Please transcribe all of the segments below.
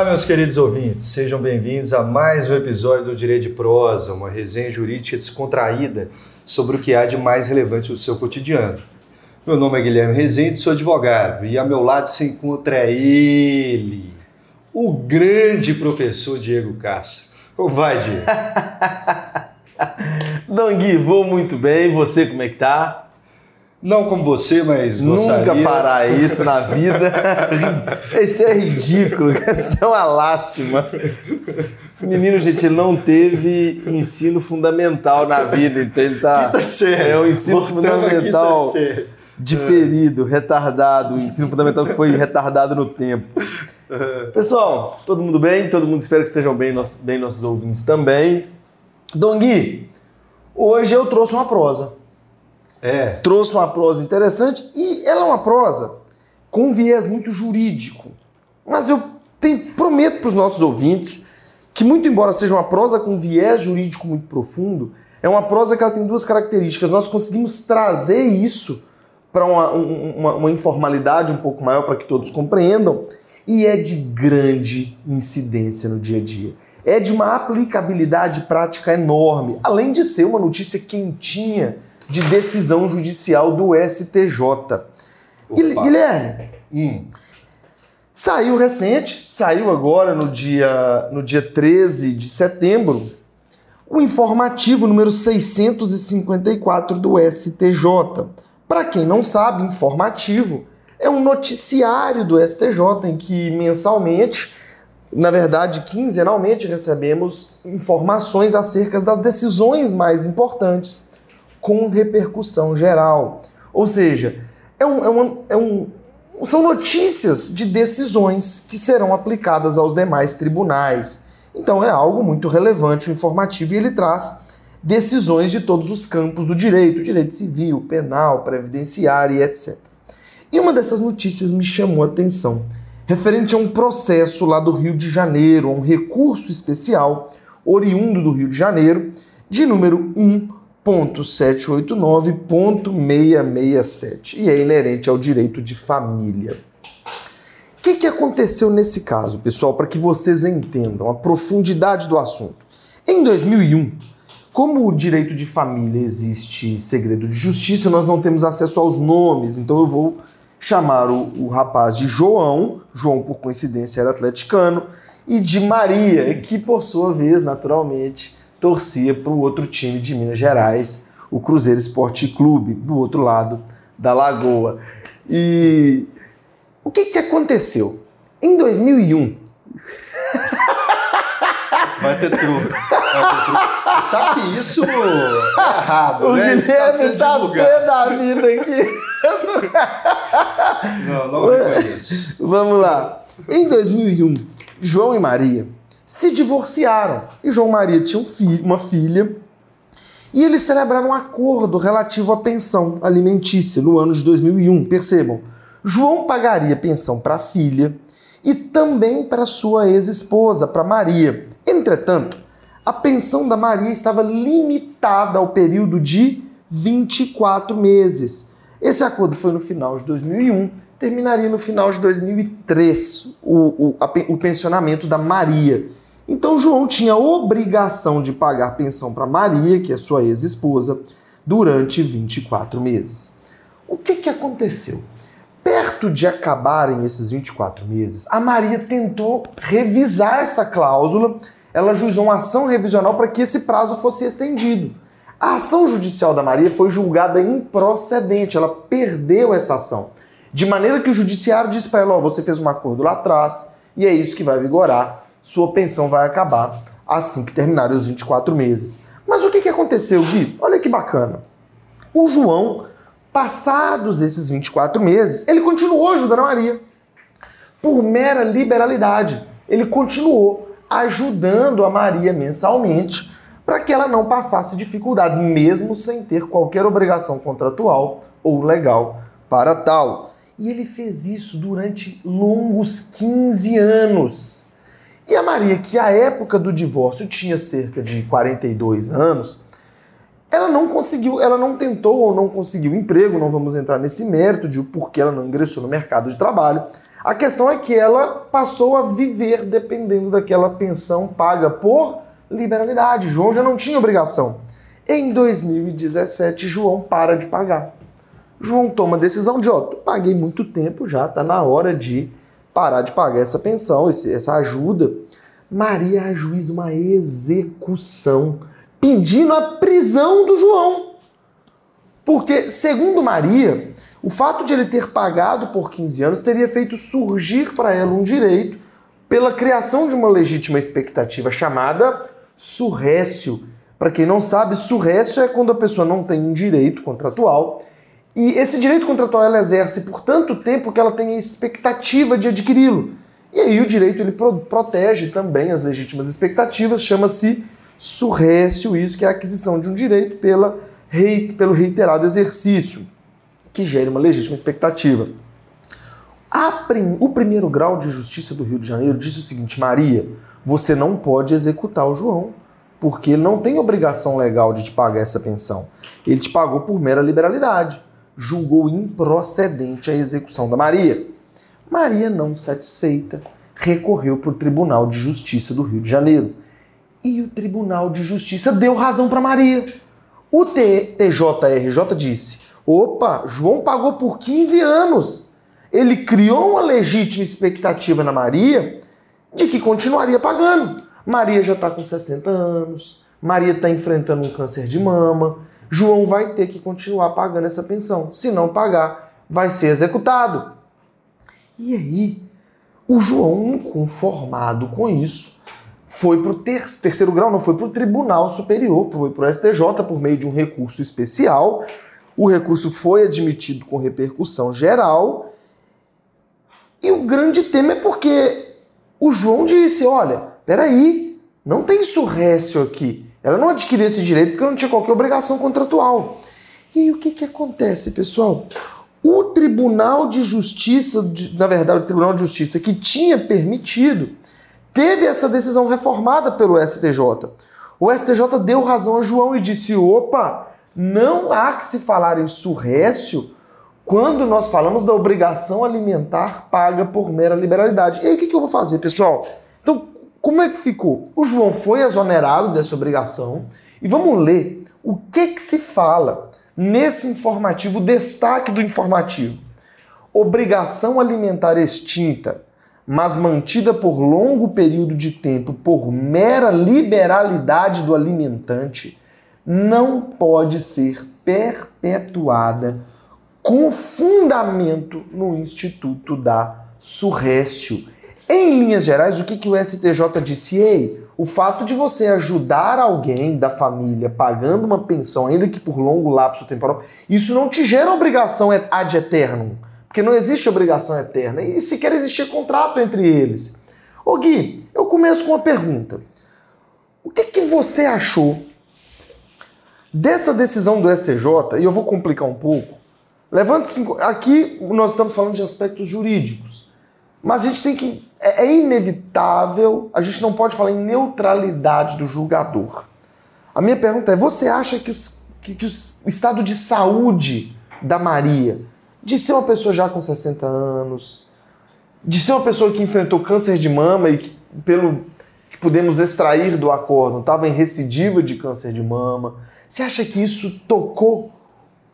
Olá, meus queridos ouvintes, sejam bem-vindos a mais um episódio do Direito de Prosa, uma resenha jurídica descontraída sobre o que há de mais relevante no seu cotidiano. Meu nome é Guilherme Rezende, sou advogado e a meu lado se encontra ele, o grande professor Diego Castro. Como vai, Diego? Dom Gui, vou muito bem, você como é que tá? Não como você, mas gostaria. Nunca fará isso na vida. Isso é ridículo, isso é uma lástima. Esse menino, gente, ele não teve ensino fundamental na vida, então ele tá. É o ensino fundamental diferido, retardado, o ensino fundamental que foi retardado no tempo. Pessoal, todo mundo bem? Todo mundo espera que estejam bem, bem nossos ouvintes também. Dom Gui, hoje eu trouxe uma prosa. É. Trouxe uma prosa interessante e ela é uma prosa com um viés muito jurídico. Mas eu tenho, prometo para os nossos ouvintes que, muito embora seja uma prosa com viés jurídico muito profundo, é uma prosa que ela tem duas características. Nós conseguimos trazer isso para uma, uma, uma informalidade um pouco maior para que todos compreendam e é de grande incidência no dia a dia. É de uma aplicabilidade prática enorme, além de ser uma notícia quentinha de decisão judicial do STJ. Opa. Guilherme, hum. saiu recente, saiu agora no dia, no dia 13 de setembro, o informativo número 654 do STJ. Para quem não sabe, informativo é um noticiário do STJ em que mensalmente, na verdade quinzenalmente, recebemos informações acerca das decisões mais importantes com repercussão geral. Ou seja, é um, é uma, é um, são notícias de decisões que serão aplicadas aos demais tribunais. Então é algo muito relevante, informativo, e ele traz decisões de todos os campos do direito, direito civil, penal, previdenciário e etc. E uma dessas notícias me chamou a atenção, referente a um processo lá do Rio de Janeiro, um recurso especial oriundo do Rio de Janeiro, de número 1 1.789.667 e é inerente ao direito de família. O que, que aconteceu nesse caso, pessoal, para que vocês entendam a profundidade do assunto? Em 2001, como o direito de família existe segredo de justiça, nós não temos acesso aos nomes, então eu vou chamar o, o rapaz de João, João por coincidência era atleticano, e de Maria, que por sua vez, naturalmente, torcia para o outro time de Minas Gerais, o Cruzeiro Esporte Clube, do outro lado da Lagoa. E o que, que aconteceu? Em 2001. Vai ter truque. Você sabe que isso é errado, o né? Guilherme tá, tá pé da vida aqui. não, não reconheço. Vamos lá. Em 2001, João e Maria se divorciaram. E João Maria tinha um filho, uma filha e eles celebraram um acordo relativo à pensão alimentícia no ano de 2001. Percebam, João pagaria pensão para a filha e também para sua ex-esposa, para Maria. Entretanto, a pensão da Maria estava limitada ao período de 24 meses. Esse acordo foi no final de 2001, terminaria no final de 2003 o, o, a, o pensionamento da Maria. Então João tinha obrigação de pagar pensão para Maria, que é sua ex-esposa, durante 24 meses. O que, que aconteceu? Perto de acabarem esses 24 meses, a Maria tentou revisar essa cláusula. Ela juizou uma ação revisional para que esse prazo fosse estendido. A ação judicial da Maria foi julgada improcedente, ela perdeu essa ação. De maneira que o judiciário disse para ela: oh, você fez um acordo lá atrás e é isso que vai vigorar sua pensão vai acabar assim que terminarem os 24 meses. Mas o que, que aconteceu, Gui? Olha que bacana. O João, passados esses 24 meses, ele continuou ajudando a Maria. Por mera liberalidade. Ele continuou ajudando a Maria mensalmente para que ela não passasse dificuldades, mesmo sem ter qualquer obrigação contratual ou legal para tal. E ele fez isso durante longos 15 anos. E a Maria, que à época do divórcio tinha cerca de 42 anos, ela não conseguiu, ela não tentou ou não conseguiu emprego, não vamos entrar nesse mérito de por que ela não ingressou no mercado de trabalho. A questão é que ela passou a viver dependendo daquela pensão paga por liberalidade. João já não tinha obrigação. Em 2017, João para de pagar. João toma a decisão de, ó, paguei muito tempo já, tá na hora de parar de pagar essa pensão, essa ajuda. Maria ajuiza uma execução, pedindo a prisão do João. Porque, segundo Maria, o fato de ele ter pagado por 15 anos teria feito surgir para ela um direito pela criação de uma legítima expectativa chamada surrécio. Para quem não sabe, surrécio é quando a pessoa não tem um direito contratual e esse direito contratual ela exerce por tanto tempo que ela tem a expectativa de adquiri-lo. E aí o direito ele pro protege também as legítimas expectativas, chama-se surrécio, isso que é a aquisição de um direito pela, pelo reiterado exercício que gere uma legítima expectativa. Prim, o primeiro grau de justiça do Rio de Janeiro disse o seguinte: Maria, você não pode executar o João, porque ele não tem obrigação legal de te pagar essa pensão. Ele te pagou por mera liberalidade. Julgou improcedente a execução da Maria. Maria, não satisfeita, recorreu para o Tribunal de Justiça do Rio de Janeiro. E o Tribunal de Justiça deu razão para Maria. O TJRJ disse: Opa, João pagou por 15 anos. Ele criou uma legítima expectativa na Maria de que continuaria pagando. Maria já está com 60 anos, Maria está enfrentando um câncer de mama. João vai ter que continuar pagando essa pensão. Se não pagar, vai ser executado. E aí, o João, inconformado com isso, foi para o ter terceiro grau, não foi para o Tribunal Superior, foi para o STJ por meio de um recurso especial o recurso foi admitido com repercussão geral. E o grande tema é porque o João disse: olha, peraí, não tem surrécio aqui. Ela não adquiriu esse direito porque não tinha qualquer obrigação contratual. E aí o que, que acontece, pessoal? O Tribunal de Justiça, na verdade, o Tribunal de Justiça que tinha permitido, teve essa decisão reformada pelo STJ. O STJ deu razão a João e disse: opa, não há que se falar em surrécio quando nós falamos da obrigação alimentar paga por mera liberalidade. E aí o que, que eu vou fazer, pessoal? Como é que ficou? O João foi exonerado dessa obrigação e vamos ler o que, que se fala nesse informativo, o destaque do informativo. Obrigação alimentar extinta, mas mantida por longo período de tempo por mera liberalidade do alimentante não pode ser perpetuada com fundamento no Instituto da Surrécio. Em linhas gerais, o que, que o STJ disse? Ei, o fato de você ajudar alguém da família pagando uma pensão, ainda que por longo lapso temporal, isso não te gera obrigação ad eternum, porque não existe obrigação eterna e sequer existia contrato entre eles. Ô Gui, eu começo com uma pergunta. O que, que você achou Dessa decisão do STJ, e eu vou complicar um pouco, levante-se. Aqui nós estamos falando de aspectos jurídicos. Mas a gente tem que. É, é inevitável, a gente não pode falar em neutralidade do julgador. A minha pergunta é: você acha que, os, que, que os, o estado de saúde da Maria, de ser uma pessoa já com 60 anos, de ser uma pessoa que enfrentou câncer de mama e que, pelo que podemos extrair do acordo, estava em recidiva de câncer de mama, você acha que isso tocou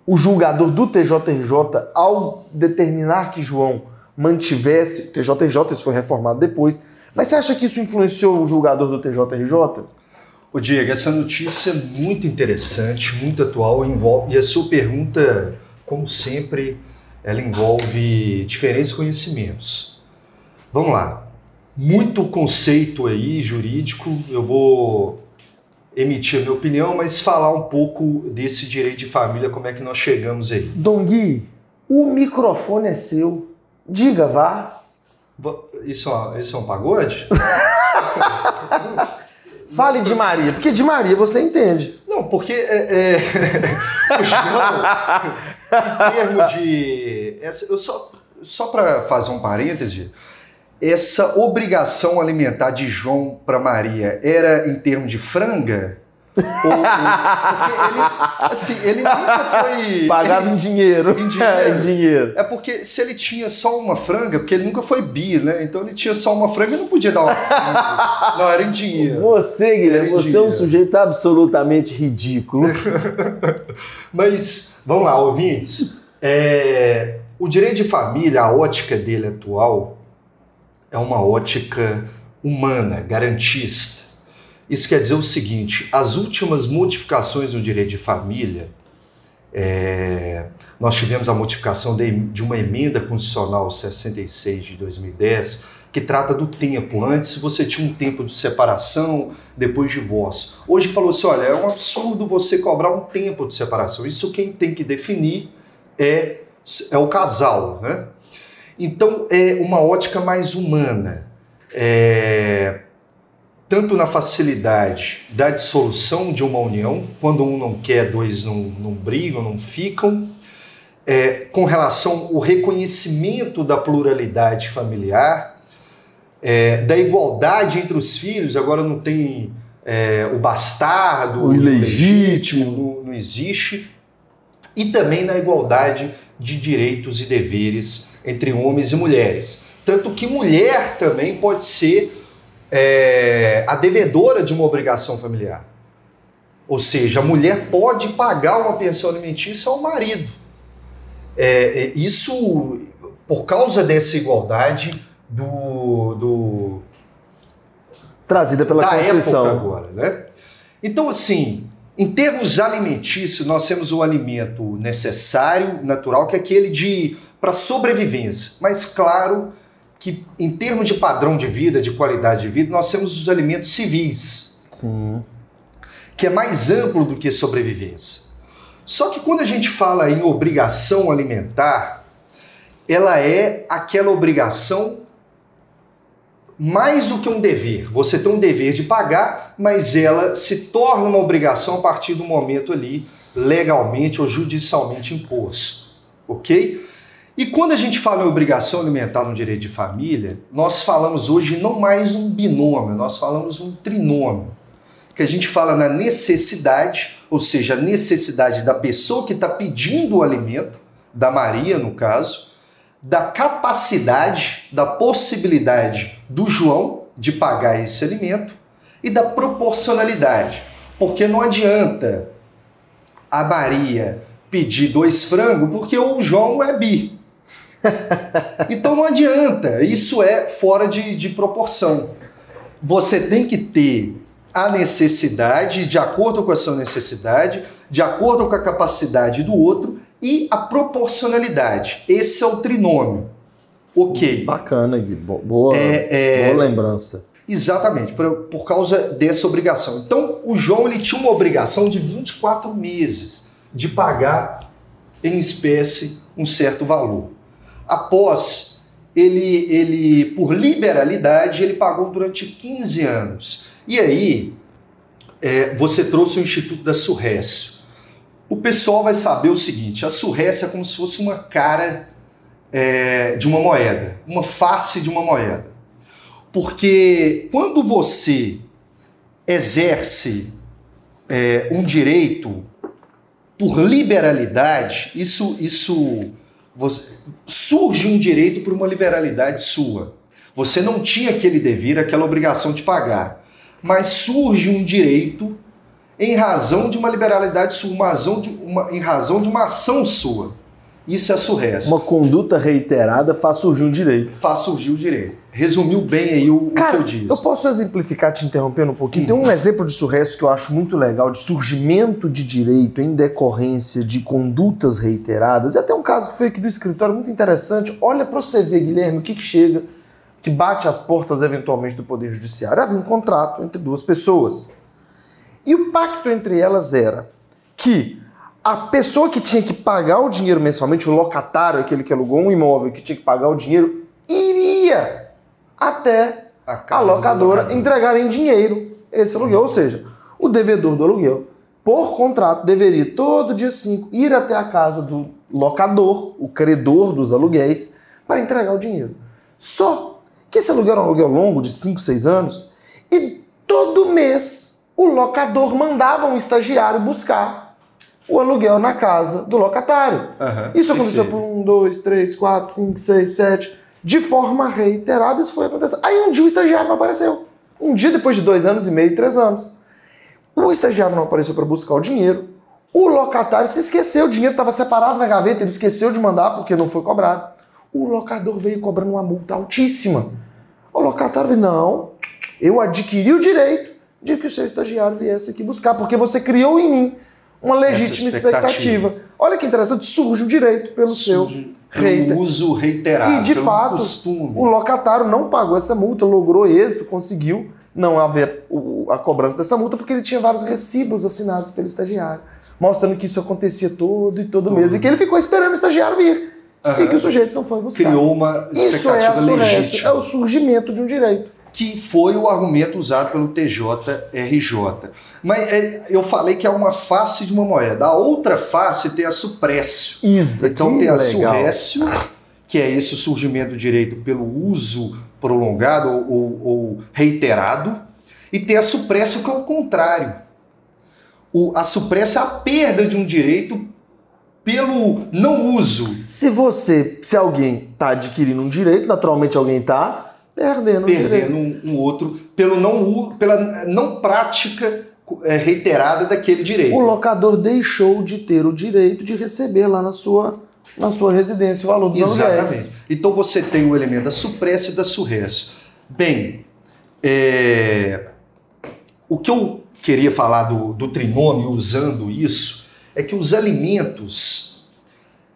o julgador do TJRJ ao determinar que João mantivesse, o TJRJ, isso foi reformado depois, mas você acha que isso influenciou o julgador do TJRJ? O Diego, essa notícia é muito interessante, muito atual, envolve, e a sua pergunta, como sempre, ela envolve diferentes conhecimentos. Vamos lá. Muito conceito aí jurídico, eu vou emitir a minha opinião, mas falar um pouco desse direito de família, como é que nós chegamos aí. Dom Gui, o microfone é seu. Diga, vá. Isso, é isso é um pagode? Fale de Maria, porque de Maria você entende. Não, porque é, é, em termos de. Eu só, só para fazer um parêntese, essa obrigação alimentar de João para Maria era em termos de franga Ou- porque ele, assim, ele nunca foi. Pagava ele- em dinheiro. Em dinheiro. É, em dinheiro. É porque se ele tinha só uma franga, porque ele nunca foi bi, né? Então ele tinha só uma franga e não podia dar uma franga. Não, era em dinheiro. Você, Guilherme, você é um sujeito absolutamente ridículo. Mas, vamos lá, ouvintes. É, o direito de família, a ótica dele atual, é uma ótica humana, garantista. Isso quer dizer o seguinte: as últimas modificações no direito de família, é, nós tivemos a modificação de, de uma emenda constitucional 66 de 2010, que trata do tempo. Antes você tinha um tempo de separação, depois divórcio. Hoje falou assim: olha, é um absurdo você cobrar um tempo de separação. Isso quem tem que definir é, é o casal, né? Então é uma ótica mais humana. É, tanto na facilidade da dissolução de uma união, quando um não quer, dois não, não brigam, não ficam, é, com relação ao reconhecimento da pluralidade familiar, é, da igualdade entre os filhos, agora não tem é, o bastardo, O ilegítimo. não, não existe, e também na igualdade de direitos e deveres entre homens e mulheres. Tanto que mulher também pode ser é, a devedora de uma obrigação familiar. Ou seja, a mulher pode pagar uma pensão alimentícia ao marido. É, é, isso, por causa dessa igualdade do, do, Trazida pela da Constituição. época agora, né? Então, assim, em termos alimentícios, nós temos o alimento necessário, natural, que é aquele de para sobrevivência. Mas claro que em termos de padrão de vida, de qualidade de vida, nós temos os alimentos civis, Sim. que é mais amplo do que sobrevivência. Só que quando a gente fala em obrigação alimentar, ela é aquela obrigação mais do que um dever. Você tem um dever de pagar, mas ela se torna uma obrigação a partir do momento ali legalmente ou judicialmente imposto, ok? E quando a gente fala em obrigação alimentar no direito de família, nós falamos hoje não mais um binômio, nós falamos um trinômio. Que a gente fala na necessidade, ou seja, a necessidade da pessoa que está pedindo o alimento, da Maria no caso, da capacidade, da possibilidade do João de pagar esse alimento e da proporcionalidade. Porque não adianta a Maria pedir dois frangos porque o João é bi. Então não adianta, isso é fora de, de proporção. Você tem que ter a necessidade, de acordo com a sua necessidade, de acordo com a capacidade do outro e a proporcionalidade. Esse é o trinômio. Ok. Bacana, Gui. Bo- Boa, É, é, boa lembrança. Exatamente, por, por causa dessa obrigação. Então, o João ele tinha uma obrigação de 24 meses de pagar em espécie um certo valor. Após, ele, ele por liberalidade, ele pagou durante 15 anos. E aí, é, você trouxe o Instituto da Surrécio. O pessoal vai saber o seguinte: a surrécio é como se fosse uma cara é, de uma moeda, uma face de uma moeda. Porque quando você exerce é, um direito por liberalidade, isso, isso você- surge um direito por uma liberalidade sua. Você não tinha aquele dever, aquela obrigação de pagar, mas surge um direito em razão de uma liberalidade sua, uma razão de uma, em razão de uma ação sua. Isso é surresto. Uma conduta reiterada faz surgir um direito. Faz surgir o direito. Resumiu bem aí o, o que Cara, eu disse. eu posso exemplificar te interrompendo um pouquinho? Tem um exemplo de surresto que eu acho muito legal, de surgimento de direito em decorrência de condutas reiteradas. E até um caso que foi aqui do escritório muito interessante. Olha para você ver, Guilherme, o que, que chega, que bate às portas eventualmente do Poder Judiciário. Havia um contrato entre duas pessoas. E o pacto entre elas era que a pessoa que tinha que pagar o dinheiro mensalmente, o locatário, aquele que alugou um imóvel que tinha que pagar o dinheiro, iria até a do locadora locador. entregar em dinheiro esse aluguel. Ou seja, o devedor do aluguel, por contrato, deveria todo dia 5 ir até a casa do locador, o credor dos aluguéis, para entregar o dinheiro. Só que esse aluguel era um aluguel longo, de 5, 6 anos, e todo mês o locador mandava um estagiário buscar o aluguel na casa do locatário. Aham, Isso aconteceu por um, dois, três, quatro, cinco, seis, sete, de forma reiterada, isso foi acontecendo. Aí um dia o estagiário não apareceu. Um dia depois de dois anos e meio, três anos. O estagiário não apareceu para buscar o dinheiro. O locatário se esqueceu, o dinheiro estava separado na gaveta, ele esqueceu de mandar porque não foi cobrado. O locador veio cobrando uma multa altíssima. O locatário veio, não, eu adquiri o direito de que o seu estagiário viesse aqui buscar, porque você criou em mim uma legítima expectativa. expectativa. Olha que interessante, surge o direito pelo seu Surge reiter- pelo uso reiterado, e de fato, costume. o locatário não pagou essa multa, logrou êxito, conseguiu não haver a cobrança dessa multa porque ele tinha vários recibos assinados pelo estagiário, mostrando que isso acontecia todo e todo mês e que ele ficou esperando o estagiário vir e Aham. que o sujeito não foi buscar. Criou uma isso é, expectativa legítima. é o surgimento de um direito. Que foi o argumento usado pelo TJRJ. Mas é, eu falei que é uma face de uma moeda. A outra face tem a suprécio. Isa, Então tem a surrécio, que é esse surgimento do direito pelo uso prolongado ou, ou- ou reiterado, e tem a suprécio que é o contrário. O, a suprécio é a perda de um direito pelo não uso, Se você, se alguém está adquirindo um direito, naturalmente alguém está perdendo um perdendo um, um outro pelo não pela não prática é, reiterada daquele direito. O locador deixou de ter o direito de receber lá na sua, na sua residência o valor dos aluguéis. Exatamente. Então você tem o elemento da supressa e da surresso. Bem, é, o que eu queria falar do, do trinômio usando isso é que os alimentos,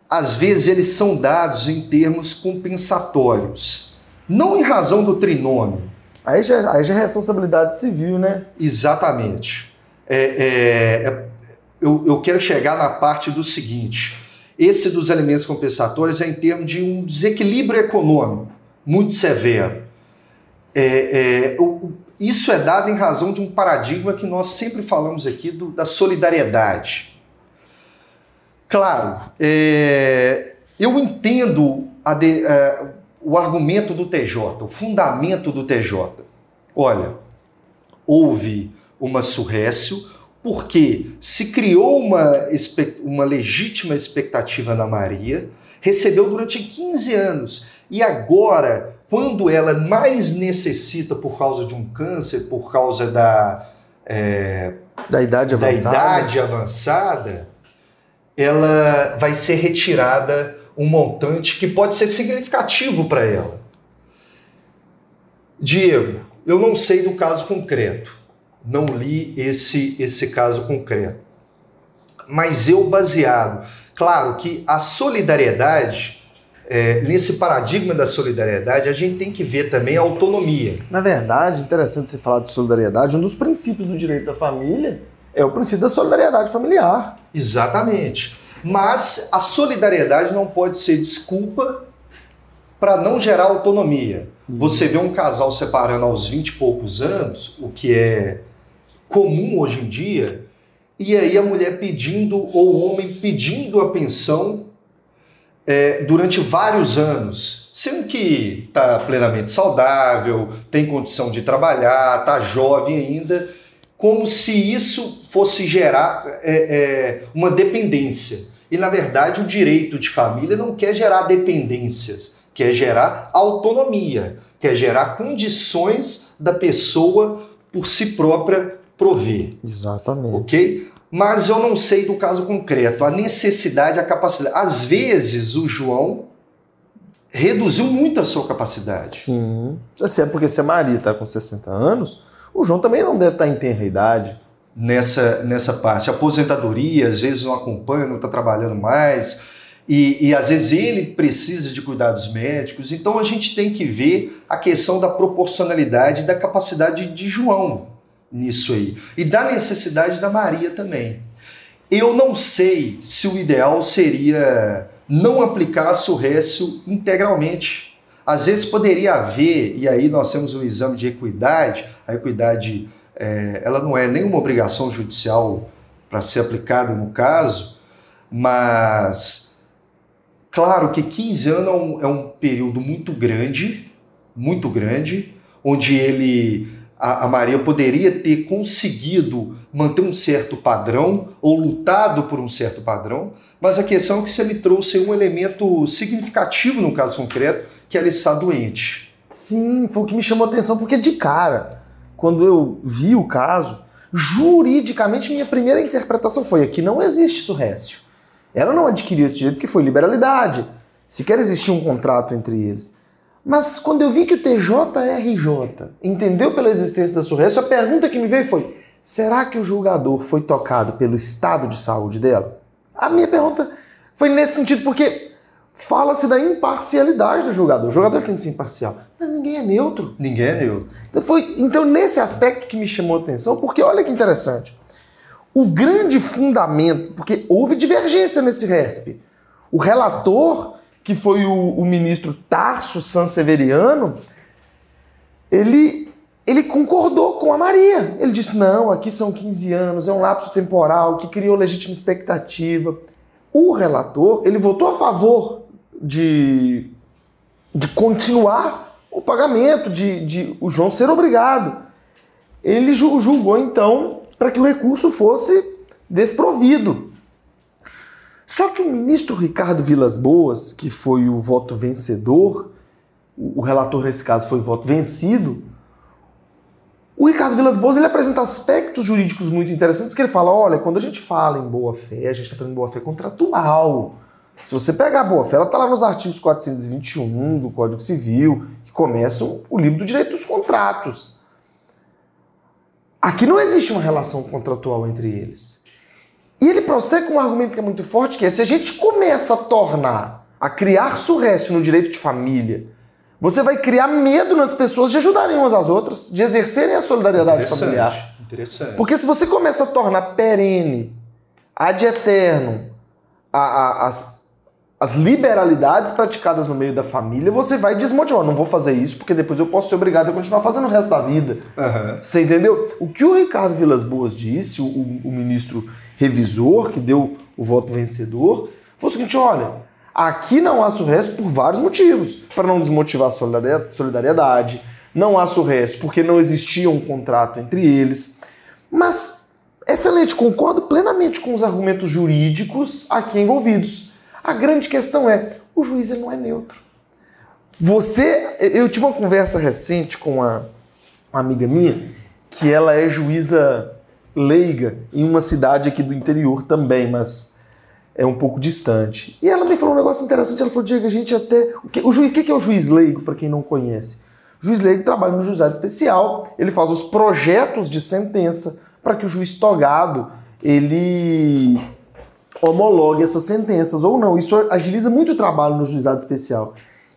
às vezes, eles são dados em termos compensatórios. Não em razão do trinômio, Aí já, aí já é responsabilidade civil, né? Exatamente. É, é, é, eu, eu quero chegar na parte do seguinte: esse dos elementos compensatórios é em termos de um desequilíbrio econômico muito severo. É, é, isso é dado em razão de um paradigma que nós sempre falamos aqui do- da solidariedade. Claro, é, eu entendo a de- é, o argumento do TJ, o fundamento do TJ. Olha, houve uma surrécio porque se criou uma, uma legítima expectativa na Maria, recebeu durante 15 anos e agora, quando ela mais necessita por causa de um câncer, por causa da, é, Da idade da avançada. idade avançada, ela vai ser retirada um montante que pode ser significativo para ela. Diego, eu não sei do caso concreto, não li esse, esse caso concreto, mas eu baseado, claro que a solidariedade, é, nesse paradigma da solidariedade, a gente tem que ver também a autonomia. Na verdade, interessante você falar de solidariedade. Um dos princípios do direito da família é o princípio da solidariedade familiar. Exatamente. Mas a solidariedade não pode ser desculpa para não gerar autonomia. Você vê um casal separando aos 20 e poucos anos, o que é comum hoje em dia, e aí a mulher pedindo, ou o homem pedindo a pensão é, durante vários anos, sendo que está plenamente saudável, tem condição de trabalhar, está jovem ainda, como se isso fosse gerar é, é, uma dependência. E, na verdade, o direito de família não quer gerar dependências, quer gerar autonomia, quer gerar condições da pessoa por si própria prover Exatamente. ok? Mas eu não sei do caso concreto, a necessidade, a capacidade. Às vezes o João reduziu muito a sua capacidade. Sim. Assim, é porque se a Maria está com 60 anos, o João também não deve estar em tenra idade. nessa, nessa parte. Aposentadoria, às vezes não acompanha, não está trabalhando mais, e, e às vezes ele precisa de cuidados médicos. Então a gente tem que ver a questão da proporcionalidade e da capacidade de João nisso aí, e da necessidade da Maria também. Eu não sei se o ideal seria não aplicar a surrécio integralmente. Às vezes poderia haver, e aí nós temos o exame de equidade, a equidade é, ela não é nenhuma obrigação judicial para ser aplicada no caso, mas claro que 15 anos é um, é um período muito grande, muito grande, onde ele a, a Maria poderia ter conseguido manter um certo padrão ou lutado por um certo padrão, mas a questão é que você me trouxe um elemento significativo no caso concreto, que ela está doente. Sim, foi o que me chamou a atenção, porque de cara, quando eu vi o caso, juridicamente minha primeira interpretação foi: aqui não existe surrécio. Ela não adquiriu esse direito porque foi liberalidade. Se quer existir um contrato entre eles. Mas quando eu vi que o TJRJ entendeu pela existência da surrécio, a pergunta que me veio foi: será que o julgador foi tocado pelo estado de saúde dela? A minha pergunta foi nesse sentido, porque fala-se da imparcialidade do julgador. O jogador tem que ser imparcial, mas ninguém é neutro. Ninguém é neutro. Então, foi, então, nesse aspecto que me chamou a atenção, porque olha que interessante. O grande fundamento, porque houve divergência nesse RESP. O relator, que foi o, o ministro Tarso Sanseveriano, ele, ele concordou com a Maria. Ele disse: não, aqui são 15 anos, é um lapso temporal que criou legítima expectativa. O relator, ele votou a favor de, de continuar o pagamento, de, de o João ser obrigado. Ele julgou, então, para que o recurso fosse desprovido. Só que o ministro Ricardo Vilas Boas, que foi o voto vencedor, o relator nesse caso foi o voto vencido, o Ricardo Vilas Boas ele apresenta aspectos jurídicos muito interessantes que ele fala, olha, quando a gente fala em boa-fé, a gente está falando em boa-fé contratual. Se você pegar a boa-fé, ela está lá nos artigos 421 do Código Civil, que começam o livro do direito dos contratos. Aqui não existe uma relação contratual entre eles. E ele prossegue com um argumento que é muito forte, que é se a gente começa a tornar, a criar surrécio no direito de família, você vai criar medo nas pessoas de ajudarem umas às outras, de exercerem a solidariedade Interessante, familiar. Interessante. Porque se você começa a tornar perene, ad eterno, a, a, as, as liberalidades praticadas no meio da família, você vai desmotivar. Não vou fazer isso porque depois eu posso ser obrigado a continuar fazendo o resto da vida. Aham. Você entendeu? O que o Ricardo Vilas Boas disse, o, o ministro revisor que deu o voto vencedor, foi o seguinte: olha, aqui não há surresto por vários motivos. Para não desmotivar a solidariedade, não há surresto porque não existia um contrato entre eles. Mas, excelente, concordo plenamente com os argumentos jurídicos aqui envolvidos. A grande questão é: o juiz ele não é neutro. Você, eu tive uma conversa recente com uma, uma amiga minha que ela é juíza leiga em uma cidade aqui do interior também, mas é um pouco distante. E ela me falou um negócio interessante. Ela falou: Diego, a gente até. O que, o juiz, o que é o juiz leigo, para quem não conhece? O juiz leigo trabalha no juizado especial, ele faz os projetos de sentença para que o juiz togado ele homologue essas sentenças ou não. Isso agiliza muito o trabalho no juizado especial.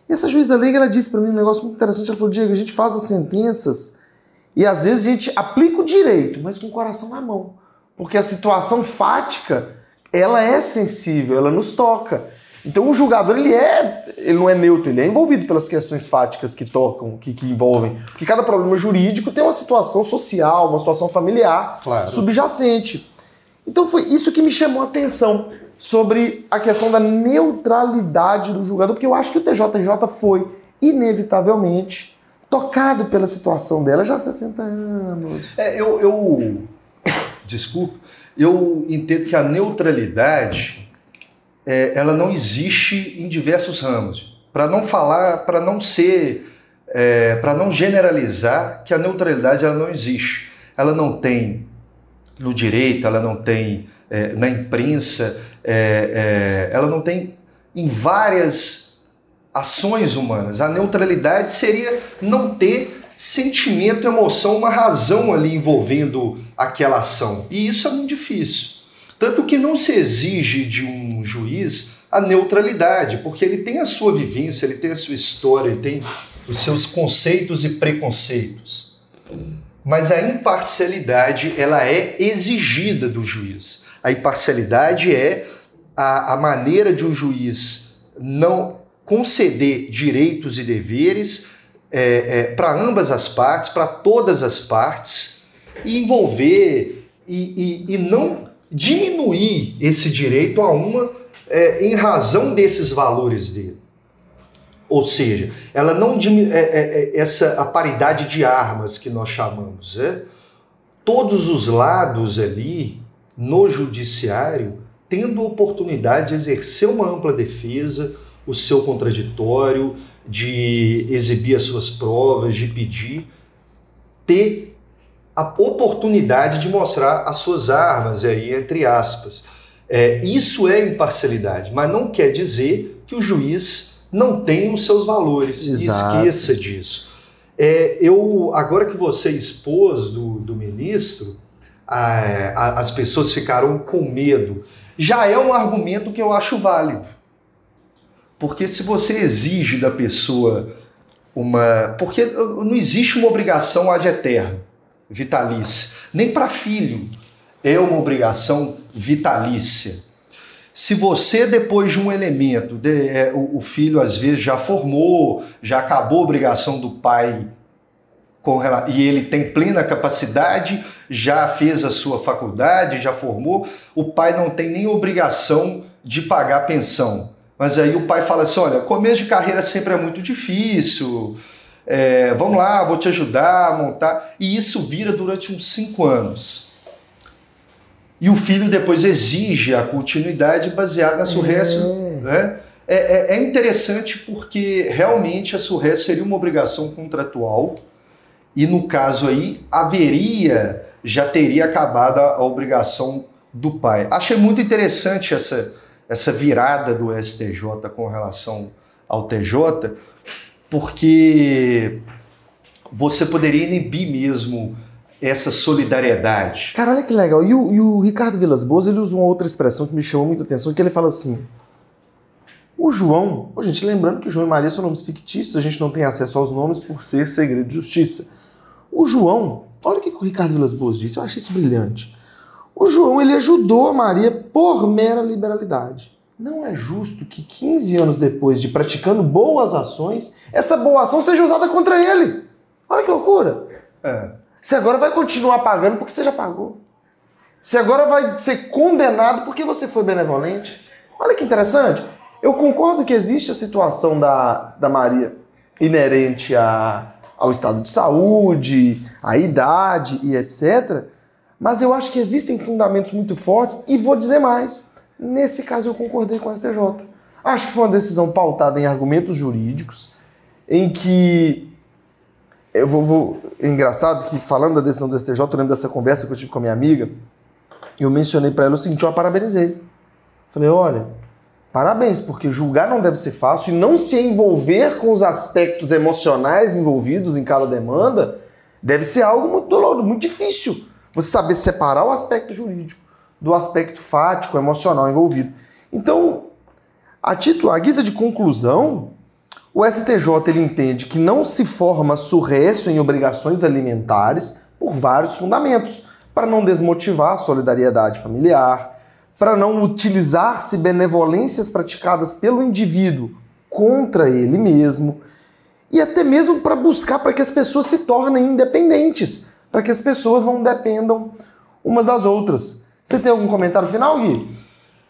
E essa juíza leiga, ela disse para mim um negócio muito interessante. Ela falou: Diego, a gente faz as sentenças e às vezes a gente aplica o direito, mas com o coração na mão. Porque a situação fática, ela é sensível, ela nos toca. Então o julgador, ele é, ele não é neutro, ele é envolvido pelas questões fáticas que tocam, que, que envolvem. Porque cada problema jurídico tem uma situação social, uma situação familiar Claro. subjacente. Então foi isso que me chamou a atenção sobre a questão da neutralidade do julgador, porque eu acho que o TJRJ foi, inevitavelmente, tocado pela situação dela já há 60 anos. É, eu, eu. Desculpa. Eu entendo que a neutralidade é, ela não existe em diversos ramos. Para não falar, para não ser, é, para não generalizar que a neutralidade ela não existe. Ela não tem no direito, ela não tem é, na imprensa, é, é, ela não tem em várias ações humanas. A neutralidade seria não ter sentimento, emoção, uma razão ali envolvendo aquela ação. E isso é muito difícil. Tanto que não se exige de um juiz a neutralidade, porque ele tem a sua vivência, ele tem a sua história, ele tem os seus conceitos e preconceitos. Mas a imparcialidade, ela é exigida do juiz. A imparcialidade é a, a maneira de um juiz não conceder direitos e deveres é, é, para ambas as partes, para todas as partes, e envolver e, e, e não diminuir esse direito a uma é, em razão desses valores dele. Ou seja, ela não é, é, é, essa a paridade de armas que nós chamamos, é? todos os lados ali no judiciário tendo oportunidade de exercer uma ampla defesa, o seu contraditório, de exibir as suas provas, de pedir, ter a oportunidade de mostrar as suas armas, aí, entre aspas. É, isso é imparcialidade, mas não quer dizer que o juiz não tem os seus valores. Exato. Esqueça disso. É, eu agora que você expôs do, do ministro, a, a, as pessoas ficaram com medo. Já é um argumento que eu acho válido. Porque se você exige da pessoa uma. Porque não existe uma obrigação ad eterno, vitalícia. Nem para filho é uma obrigação vitalícia. Se você, depois de um elemento, é, o, filho às vezes já formou, já acabou a obrigação do pai e ele tem plena capacidade, já fez a sua faculdade, já formou, o pai não tem nem obrigação de pagar pensão. Mas aí o pai fala assim: olha, começo de carreira sempre é muito difícil, é, vamos lá, vou te ajudar a montar. E isso vira durante uns cinco anos. E o filho depois exige a continuidade baseada na surressa. É. Né? É, é, é, interessante porque realmente a surressa seria uma obrigação contratual e no caso aí haveria, já teria acabado a, a obrigação do pai. Achei muito interessante essa, essa virada do STJ com relação ao TJ, porque você poderia inibir mesmo essa solidariedade. Cara, olha que legal. E o, e o Ricardo Vilas Boas, ele usa uma outra expressão que me chamou muita atenção, que ele fala assim, o João, oh, gente, lembrando que João e Maria são nomes fictícios, a gente não tem acesso aos nomes por ser segredo de justiça. O João, olha o que o Ricardo Vilas Boas disse, eu achei isso brilhante. O João, ele ajudou a Maria por mera liberalidade. Não é justo que 15 anos depois de praticando boas ações, essa boa ação seja usada contra ele. Olha que loucura. É. Você agora vai continuar pagando porque você já pagou. Você agora vai ser condenado porque você foi benevolente. Olha que interessante. Eu concordo que existe a situação da, da Maria inerente a, ao estado de saúde, à idade e etc. Mas eu acho que existem fundamentos muito fortes e vou dizer mais. Nesse caso eu concordei com a STJ. Acho que foi uma decisão pautada em argumentos jurídicos, em que eu vou, vou, é engraçado que falando da decisão do STJ, eu lembro dessa conversa que eu tive com a minha amiga, eu mencionei para ela o seguinte, eu a parabenizei. Falei, olha, parabéns, porque julgar não deve ser fácil e não se envolver com os aspectos emocionais envolvidos em cada demanda deve ser algo muito doloroso, muito difícil. Você saber separar o aspecto jurídico do aspecto fático, emocional envolvido. Então, a título, a guisa de conclusão, o STJ ele entende que não se forma surrécio em obrigações alimentares por vários fundamentos, para não desmotivar a solidariedade familiar, para não utilizar-se benevolências praticadas pelo indivíduo contra ele mesmo, e até mesmo para buscar para que as pessoas se tornem independentes, para que as pessoas não dependam umas das outras. Você tem algum comentário final, Gui?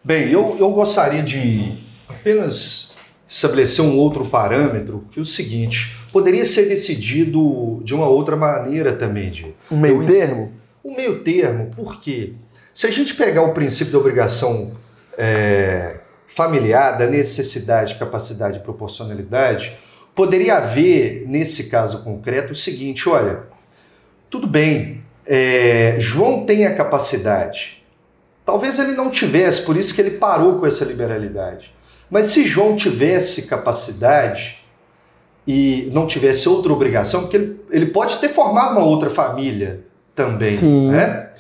Bem, eu, eu gostaria de apenas estabelecer um outro parâmetro, que é o seguinte, poderia ser decidido de uma outra maneira também, de um meio eu, termo? Um meio termo, por quê? Se a gente pegar o princípio da obrigação é, familiar, da necessidade, capacidade e proporcionalidade, poderia haver, nesse caso concreto, o seguinte: olha, tudo bem, é, João tem a capacidade. Talvez ele não tivesse, por isso que ele parou com essa liberalidade. Mas se João tivesse capacidade e não tivesse outra obrigação, porque ele, ele pode ter formado uma outra família também, Sim. né?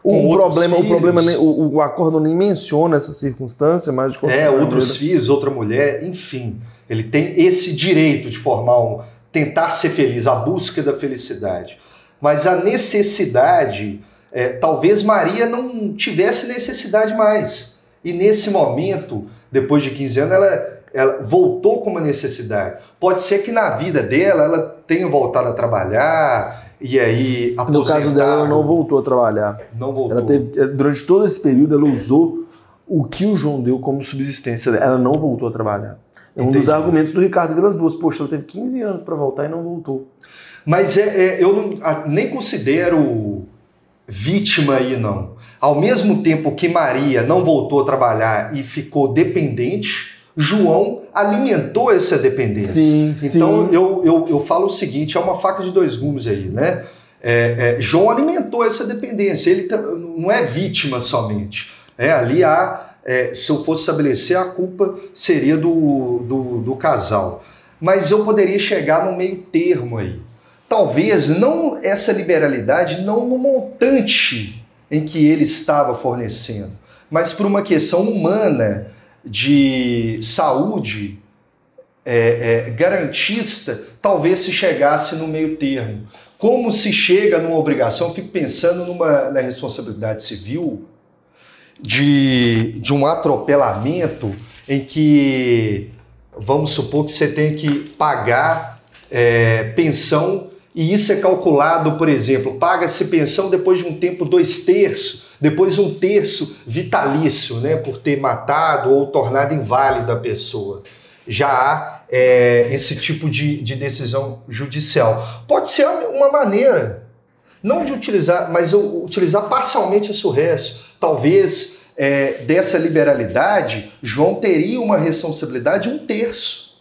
O problema, o problema, o, o, acordo nem menciona essa circunstância, mas de é outros filhos, outra mulher, enfim, ele tem esse direito de formar um, tentar ser feliz, a busca da felicidade. Mas a necessidade, é, talvez Maria não tivesse necessidade mais. E nesse momento depois de 15 anos, ela, ela voltou com uma necessidade. Pode ser que na vida dela ela tenha voltado a trabalhar e aí. No caso dela, ela não voltou a trabalhar. Não voltou. Ela teve, eh, durante todo esse período, ela usou o que o João deu como subsistência. Ela não voltou a trabalhar. É um dos argumentos do Ricardo Vilas Boas. Poxa, ela teve 15 anos para voltar e não voltou. Mas é, é, eu não, nem considero vítima aí, não. Ao mesmo tempo que Maria não voltou a trabalhar e ficou dependente, João alimentou essa dependência. Sim, então sim. Eu, eu, eu falo o seguinte: é uma faca de dois gumes aí, né? É, é, João alimentou essa dependência, ele não é vítima somente. É, ali há, é, se eu fosse estabelecer, a culpa seria do, do, do casal. Mas eu poderia chegar no meio termo aí. Talvez não essa liberalidade, não no montante em que ele estava fornecendo, mas por uma questão humana de saúde é, é, garantista, talvez se chegasse no meio termo. Como se chega numa obrigação, eu fico pensando numa, na responsabilidade civil de, de um atropelamento em que, vamos supor que você tem que pagar é, pensão e isso é calculado, por exemplo, paga-se pensão depois de um tempo dois terços, depois um terço vitalício, né, por ter matado ou tornado inválida a pessoa. Já há é, esse tipo de, de decisão judicial. Pode ser uma maneira, não de utilizar, mas utilizar parcialmente esse resto. Talvez é, dessa liberalidade, João teria uma responsabilidade de um terço,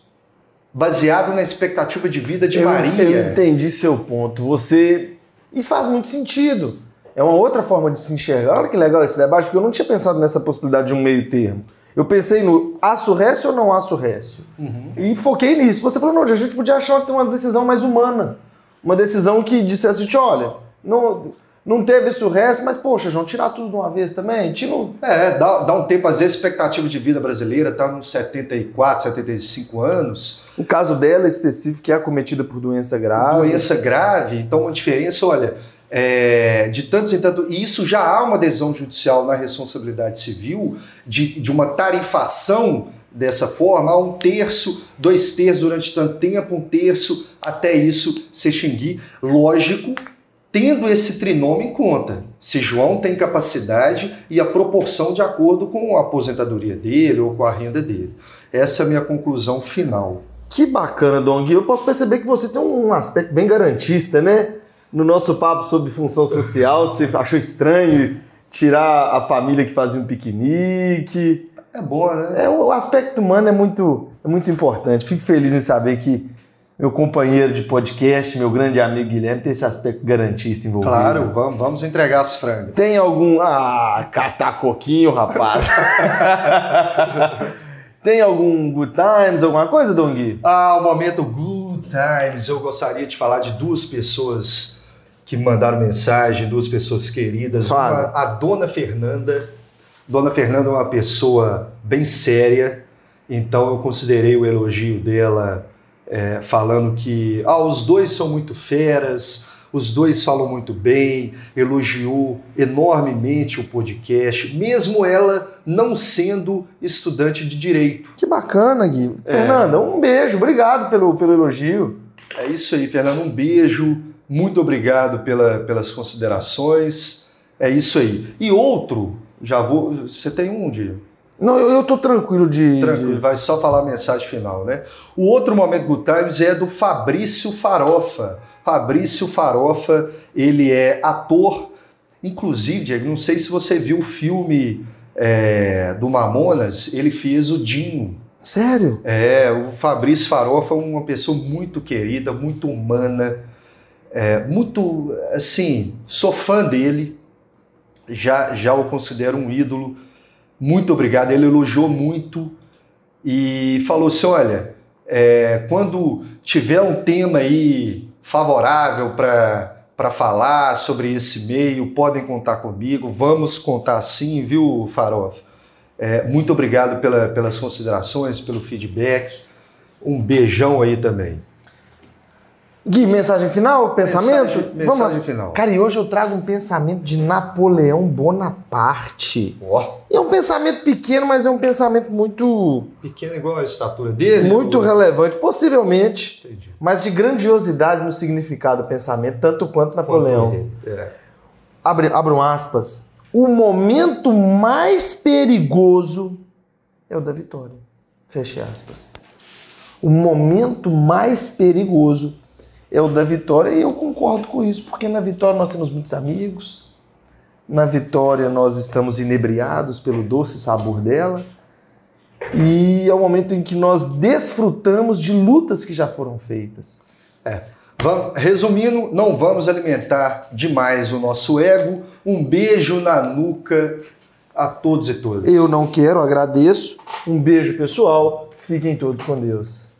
baseado na expectativa de vida de eu, Maria. eu entendi seu ponto. Você. E faz muito sentido. É uma outra forma de se enxergar. Olha que legal esse debate, porque eu não tinha pensado nessa possibilidade de um meio termo. Eu pensei no aço récio ou não aço récio. Uhum. E foquei nisso. Você falou, não, a gente podia achar que uma decisão mais humana. Uma decisão que dissesse, olha, não, não teve isso récio, mas poxa, João, tirar tudo de uma vez também. Tira um- É, dá, dá um tempo, às vezes, a expectativa de vida brasileira está nos 74, 75 anos, O caso dela específico, é acometida por doença grave. doença grave, então uma diferença, olha, é, de tantos e tantos, e isso já há uma decisão judicial na responsabilidade civil de, de uma tarifação dessa forma, um terço, dois terços durante tanto tempo, um terço até isso se extinguir. Lógico, tendo esse trinômio em conta. Se João tem capacidade e a proporção de acordo com a aposentadoria dele ou com a renda dele. Essa é a minha conclusão final. Que bacana, Dong. Eu posso perceber que você tem um aspecto bem garantista, né? No nosso papo sobre função social, você achou estranho tirar a família que fazia um piquenique. É bom, né? É, o aspecto humano é muito, é muito importante. Fico feliz em saber que meu companheiro de podcast, meu grande amigo Guilherme, tem esse aspecto garantista envolvido. Claro, vamos, vamos entregar as frangas. Tem algum. Ah, catar coquinho, rapaz. tem algum good times, alguma coisa, Dong? Ah, o momento Good Times. Eu gostaria de falar de duas pessoas que me mandaram mensagem, duas pessoas queridas. Fala. A Dona Fernanda. Dona Fernanda é uma pessoa bem séria, então eu considerei o elogio dela é, falando que ah, os dois são muito feras, os dois falam muito bem, elogiou enormemente o podcast, mesmo ela não sendo estudante de direito. Que bacana, Gui. É. Fernanda, um beijo. Obrigado pelo, pelo elogio. É isso aí, Fernando. Um beijo. Muito obrigado pela, pelas considerações. É isso aí. E outro, já vou. Você tem um dia. Não, eu, tô tranquilo de. Tranquilo, de- vai só falar a mensagem final, né? O outro momento Good Times é do Fabrício Farofa. Fabrício Farofa, ele é ator, inclusive, Diego, não sei se você viu o filme é, do Mamonas, ele fez o Dinho. Sério? É, o Fabrício Farofa é uma pessoa muito querida, muito humana, é, muito, assim, sou fã dele, já, já o considero um ídolo, muito obrigado, ele elogiou muito e falou assim, olha, é, quando tiver um tema aí favorável para falar sobre esse meio, podem contar comigo, vamos contar sim, viu, Farofa? É, muito obrigado pela- pelas considerações, pelo feedback. Um beijão aí também. Gui, mensagem final? Pensamento? Mensagem, mensagem final. Cara, e hoje eu trago um pensamento de Napoleão Bonaparte. Ó, É um pensamento pequeno, mas é um pensamento muito, pequeno igual a estatura dele. muito o- relevante, possivelmente, Entendi. mas de grandiosidade no significado do pensamento, tanto quanto Napoleão. É. Abre, abram aspas. O momento mais perigoso é o da vitória. Feche aspas. O momento mais perigoso é o da vitória e eu concordo com isso, porque na vitória nós temos muitos amigos, na vitória nós estamos inebriados pelo doce sabor dela e é o momento em que nós desfrutamos de lutas que já foram feitas. É. Vamos, resumindo, não vamos alimentar demais o nosso ego. Um beijo na nuca a todos e todas. Eu não quero, agradeço. Um beijo pessoal. Fiquem todos com Deus.